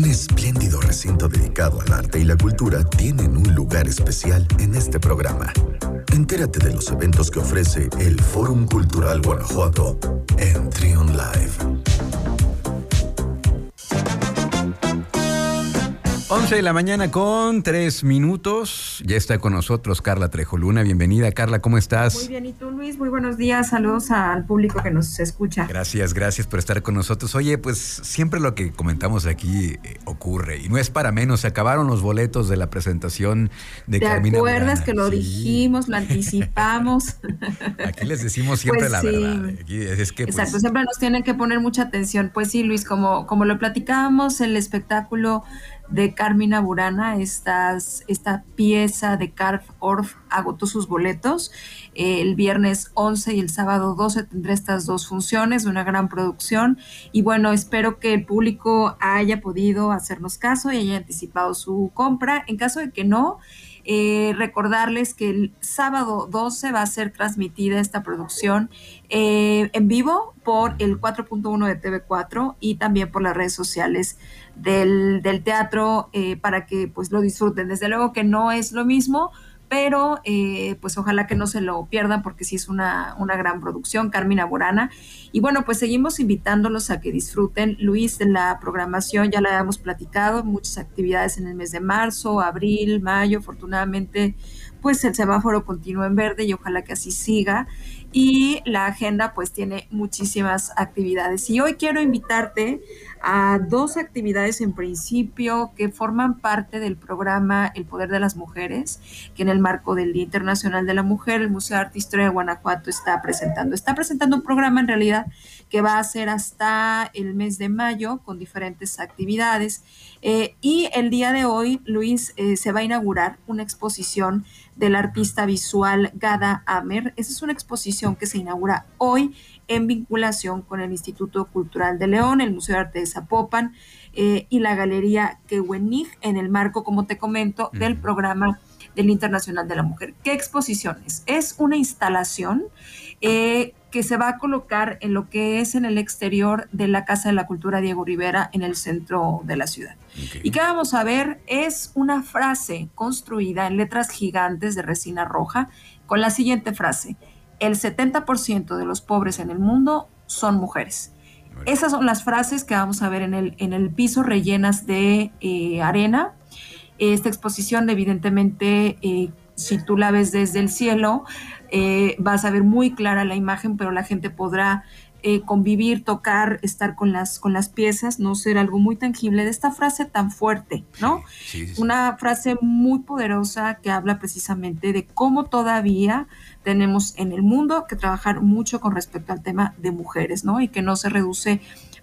Un espléndido recinto dedicado al arte y la cultura tienen un lugar especial en este programa. Entérate de los eventos que ofrece el Fórum Cultural Guanajuato en Trion Live. 11 de la mañana con 3 minutos. Ya está con nosotros Carla Trejoluna. Bienvenida, Carla, ¿cómo estás? Muy bien, ¿y tú, Luis? Muy buenos días. Saludos al público que nos escucha. Gracias, gracias por estar con nosotros. Oye, pues siempre lo que comentamos aquí eh, ocurre y no es para menos. Se acabaron los boletos de la presentación de ¿Te Carmina. acuerdas Burana? que lo Sí. dijimos, lo anticipamos? Aquí les decimos siempre Pues la sí. verdad. Aquí es, es que pues, Exacto, siempre nos tienen que poner mucha atención. Pues sí, Luis, como, como lo platicábamos, el espectáculo de Carmina Burana, estas, esta pieza de Carl Orff agotó sus boletos. Eh, el viernes 11 y el sábado 12 tendré estas dos funciones, una gran producción. Y bueno, espero que el público haya podido hacernos caso y haya anticipado su compra. En caso de que no, eh, recordarles que el sábado 12 va a ser transmitida esta producción eh, en vivo por el 4.1 de TV4 y también por las redes sociales del, teatro eh, para que pues lo disfruten. Desde luego que no es lo mismo, pero eh, pues ojalá que no se lo pierdan porque sí es una, una gran producción, Carmina Burana. Y bueno, pues seguimos invitándolos a que disfruten, Luis, de la programación, ya la habíamos platicado, muchas actividades en el mes de marzo, abril, mayo, afortunadamente pues el semáforo continúa en verde y ojalá que así siga. Y la agenda pues tiene muchísimas actividades. Y hoy quiero invitarte a dos actividades en principio que forman parte del programa El Poder de las Mujeres, que en el marco del Día Internacional de la Mujer, el Museo de Arte e Historia de Guanajuato está presentando. Está presentando un programa en realidad que va a ser hasta el mes de mayo con diferentes actividades. Eh, y el día de hoy, Luis, eh, se va a inaugurar una exposición del artista visual Gada Amer. Esa es una exposición que se inaugura hoy en vinculación con el Instituto Cultural de León, el Museo de Arte de Zapopan eh, y la Galería Kewenig en el marco, como te comento, del programa del Internacional de la Mujer. ¿Qué exposiciones? Es una instalación eh, que se va a colocar en lo que es en el exterior de la Casa de la Cultura Diego Rivera en el centro de la ciudad. Y que vamos a ver es una frase construida en letras gigantes de resina roja con la siguiente frase. El 70% de los pobres en el mundo son mujeres. Esas son las frases que vamos a ver en el, en el piso rellenas de eh, arena. Esta exposición, evidentemente, eh, si tú la ves desde el cielo, eh, vas a ver muy clara la imagen, pero la gente podrá eh, convivir, tocar, estar con las, con las piezas, no ser algo muy tangible de esta frase tan fuerte, ¿no? Sí, sí, sí. Una frase muy poderosa que habla precisamente de cómo todavía tenemos en el mundo que trabajar mucho con respecto al tema de mujeres, ¿no? Y que no se reduce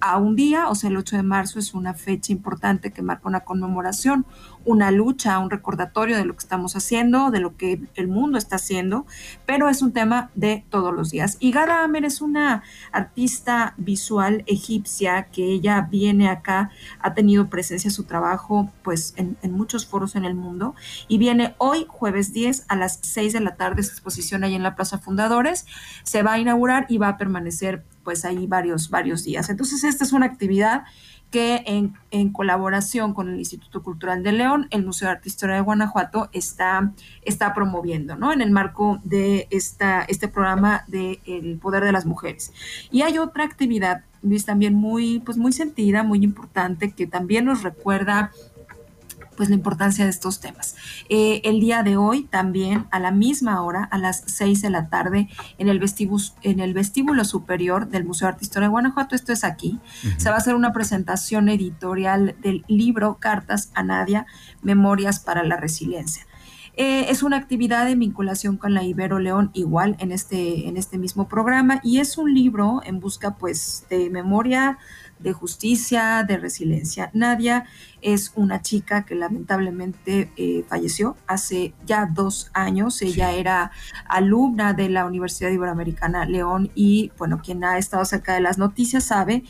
a un día, o sea, el 8 de marzo es una fecha importante que marca una conmemoración, una lucha, un recordatorio de lo que estamos haciendo, de lo que el mundo está haciendo, pero es un tema de todos los días. Y Gada Amer es una artista visual egipcia que ella viene acá, ha tenido presencia su trabajo pues en, en muchos foros en el mundo y viene hoy jueves 10 a las 6 de la tarde esta exposición ahí en la Plaza Fundadores, se va a inaugurar y va a permanecer pues ahí varios, varios días. Entonces esta es una actividad que en, en, colaboración con el Instituto Cultural de León, el Museo de Arte e Historia de Guanajuato está, está promoviendo, ¿no? En el marco de esta, este programa de El Poder de las Mujeres. Y hay otra actividad, Luis, también muy, pues muy sentida, muy importante, que también nos recuerda pues la importancia de estos temas. Eh, el día de hoy también a la misma hora, a las 6 de la tarde, en el, vestíbulo, en el vestíbulo superior del Museo de Arte e Historia de Guanajuato, esto es aquí, uh -huh. se va a hacer una presentación editorial del libro Cartas a Nadia, Memorias para la Resiliencia. Eh, es una actividad en vinculación con la Ibero León, igual en este, en este mismo programa, y es un libro en busca pues de memoria, de justicia, de resiliencia. Nadia es una chica que lamentablemente eh, falleció hace ya dos años. Ella sí. era alumna de la Universidad Iberoamericana León y, bueno, quien ha estado cerca de las noticias sabe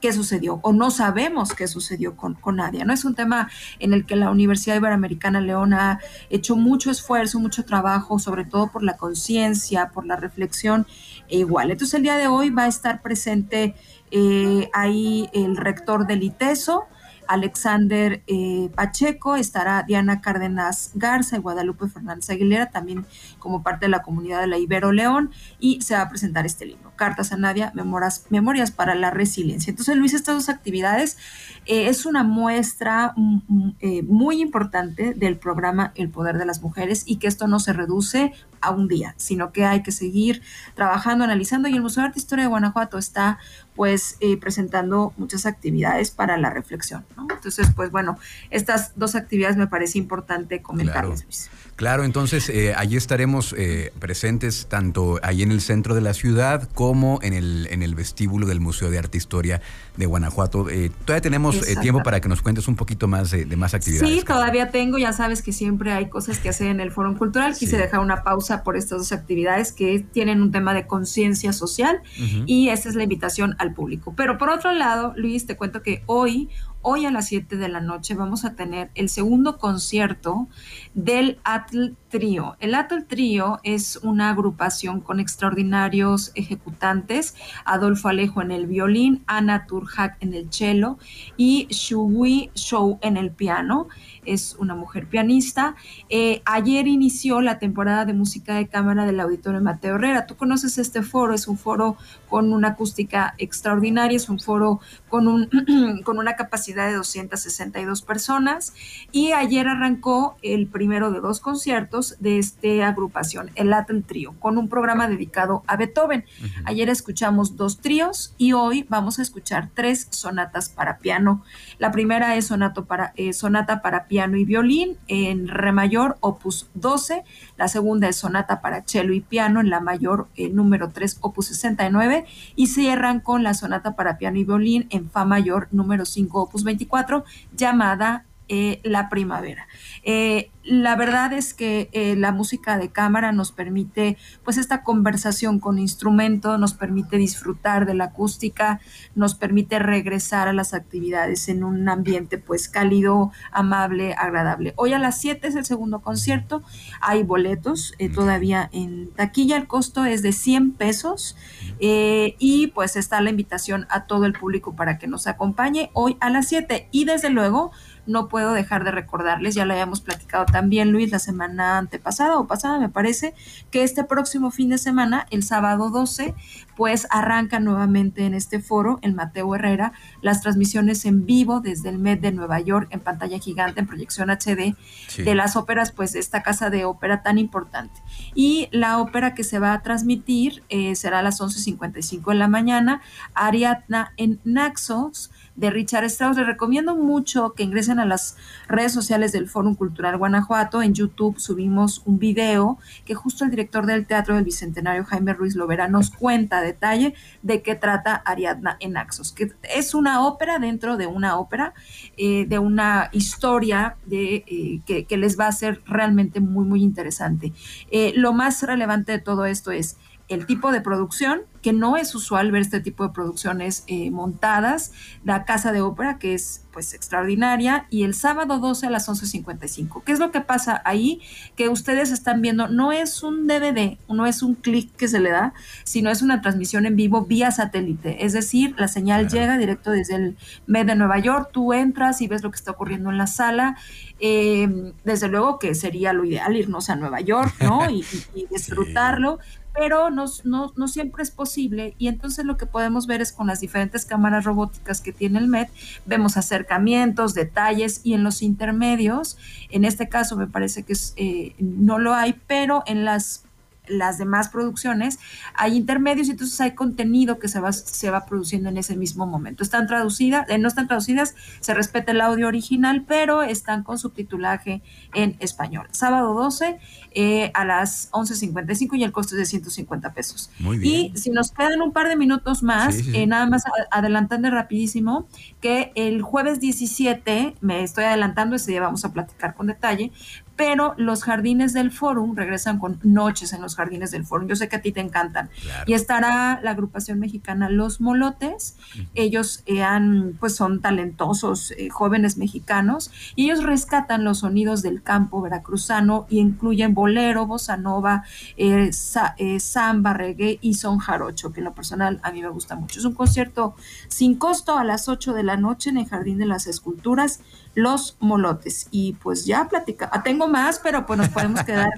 qué sucedió o no sabemos qué sucedió con, con Nadia. No es un tema en el que la Universidad Iberoamericana León ha hecho mucho esfuerzo, mucho trabajo, sobre todo por la conciencia, por la reflexión e igual. Entonces el día de hoy va a estar presente eh, ahí el rector del ITESO, Alexander eh, Pacheco, estará Diana Cárdenas Garza y Guadalupe Fernández Aguilera, también como parte de la comunidad de la Ibero León, y se va a presentar este libro, Cartas a Nadia, Memorias, Memorias para la Resiliencia. Entonces, Luis, estas dos actividades eh, es una muestra mm, mm, eh, muy importante del programa El Poder de las Mujeres y que esto no se reduce a un día, sino que hay que seguir trabajando, analizando y el Museo de Arte e Historia de Guanajuato está pues eh, presentando muchas actividades para la reflexión. Entonces, pues bueno, estas dos actividades me parece importante comentarles, Luis. Claro, entonces eh, allí estaremos eh, presentes tanto ahí en el centro de la ciudad como en el, en el vestíbulo del Museo de Arte e Historia de Guanajuato. Eh, todavía tenemos tiempo para que nos cuentes un poquito más de, más actividades. Sí, todavía tengo, ya sabes que siempre hay cosas que hacer en el Foro Cultural. Quise dejar una pausa por estas dos actividades que tienen un tema de conciencia social y esta es la invitación al público. Pero por otro lado, Luis, te cuento que hoy Hoy a las 7 de la noche vamos a tener el segundo concierto del Atl El Atl Trio es una agrupación con extraordinarios ejecutantes, Adolfo Alejo en el violín, Ana Turjak en el cello y Shui Show en el piano es una mujer pianista. Eh, ayer inició la temporada de música de cámara del Auditorio Mateo Herrera. Tú conoces este foro, es un foro con una acústica extraordinaria, es un foro con, con una capacidad de 262 personas y ayer arrancó el primero de dos conciertos de esta agrupación, el Latin Trio, con un programa dedicado a Beethoven. Ayer escuchamos dos tríos y hoy vamos a escuchar tres sonatas para piano. La primera es sonato para, eh, sonata para piano piano y violín en re mayor, opus 12. La segunda es sonata para cello y piano en la mayor eh, número 3, opus 69. Y cierran con la sonata para piano y violín en fa mayor número 5, opus 24, llamada eh, La Primavera. Eh, la verdad es que eh, la música de cámara nos permite, pues, esta conversación con instrumento, nos permite disfrutar de la acústica, nos permite regresar a las actividades en un ambiente, pues, cálido, amable, agradable. Hoy a las 7 es el segundo concierto, hay boletos eh, todavía en taquilla, el costo es de 100 pesos y pues está la invitación a todo el público para que nos acompañe hoy a las 7 y desde luego no puedo dejar de recordarles, ya lo habíamos platicado también Luis la semana antepasada o pasada me parece, que este próximo fin de semana, el sábado 12, pues arranca nuevamente en este foro, el Mateo Herrera, las transmisiones en vivo desde el Met de Nueva York en pantalla gigante, en proyección HD, de las óperas, pues de esta casa de ópera tan importante. Y la ópera que se va a transmitir eh, será a las 11.55 de la mañana, Ariadna en Naxos, de Richard Strauss. Les recomiendo mucho que ingresen a las redes sociales del Fórum Cultural Guanajuato. En YouTube subimos un video que justo el director del Teatro del Bicentenario, Jaime Ruiz Lovera, nos cuenta a detalle de qué trata Ariadna en Axos, que es una ópera dentro de una ópera, eh, de una historia de, eh, que, les va a ser realmente muy, muy interesante. Eh, lo más relevante de todo esto es el tipo de producción, que no es usual ver este tipo de producciones eh, montadas, la Casa de Ópera, que es pues extraordinaria, y el sábado 12 a las 11.55. ¿Qué es lo que pasa ahí? Que ustedes están viendo, no es un DVD, no es un clic que se le da, sino es una transmisión en vivo vía satélite, es decir, la señal llega directo desde el MED de Nueva York, tú entras y ves lo que está ocurriendo en la sala, eh, desde luego que sería lo ideal irnos a Nueva York, ¿no? Y, disfrutarlo pero no, no, siempre es posible. Y entonces lo que podemos ver es con las diferentes cámaras robóticas que tiene el MED, vemos acercamientos, detalles y en los intermedios, en este caso me parece que eh, no lo hay, pero en las las demás producciones, hay intermedios y entonces hay contenido que se va, se va produciendo en ese mismo momento. Están traducidas, eh, no están traducidas, se respeta el audio original, pero están con subtitulaje en español. Sábado 12 eh, a las 11.55 y el costo es de 150 pesos. Muy bien. Y si nos quedan un par de minutos más, eh, nada más adelantando rapidísimo, que el jueves 17, me estoy adelantando, ese día vamos a platicar con detalle, pero los jardines del Fórum regresan con noches en los jardines del Fórum. Yo sé que a ti te encantan. Y estará la agrupación mexicana Los Molotes. Ellos eh, han, pues son talentosos eh, jóvenes mexicanos y ellos rescatan los sonidos del campo veracruzano y incluyen bolero, bossa nova, eh, samba, reggae y son jarocho, que en lo personal a mí me gusta mucho. Es un concierto sin costo a las 8 de la noche en el Jardín de las Esculturas los molotes. Y pues ya platica, ah, tengo más, pero pues nos podemos quedar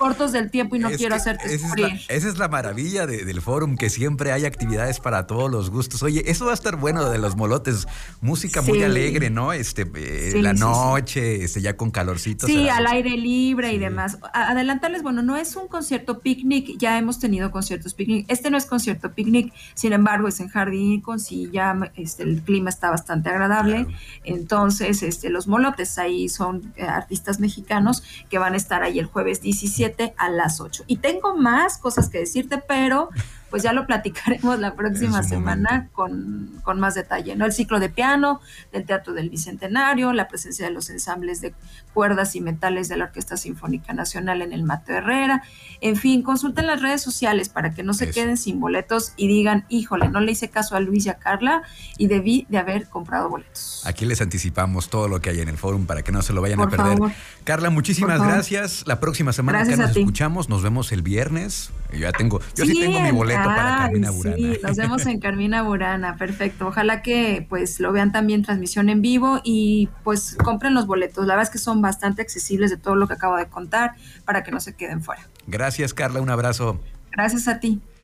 cortos del tiempo y no quiero hacerte esa esa es la maravilla del fórum, que siempre hay actividades para todos los gustos. Oye, eso va a estar bueno de los molotes. Música muy alegre, ¿no? Este, eh, la noche, este, ya con calorcito. Sí, al aire libre y demás. Adelantarles, bueno, no es un concierto picnic, ya hemos tenido conciertos picnic. Este no es concierto picnic, sin embargo, es en jardín con silla, este, el clima está bastante agradable. Entonces, este, los molotes ahí son eh, artistas mexicanos que van a estar ahí el jueves 17 a las 8. Y tengo más cosas que decirte, pero pues ya lo platicaremos la próxima semana con, más detalle, ¿no? El ciclo de piano del Teatro del Bicentenario, la presencia de los ensambles de cuerdas y metales de la Orquesta Sinfónica Nacional en el Mateo Herrera, en fin, consulten las redes sociales para que no se queden sin boletos y digan, híjole, no le hice caso a Luis y a Carla y debí de haber comprado boletos. Aquí les anticipamos todo lo que hay en el fórum para que no se lo vayan a perder. Carla, muchísimas gracias. La próxima semana que nos escuchamos, nos vemos el viernes. Yo ya tengo, yo sí tengo mi boleto para Carmina Burana. Sí, nos vemos en Carmina Burana, perfecto. Ojalá que pues lo vean también transmisión en vivo y pues compren los boletos. La verdad es que son bastante accesibles de todo lo que acabo de contar para que no se queden fuera. Gracias, Carla, un abrazo. Gracias a ti.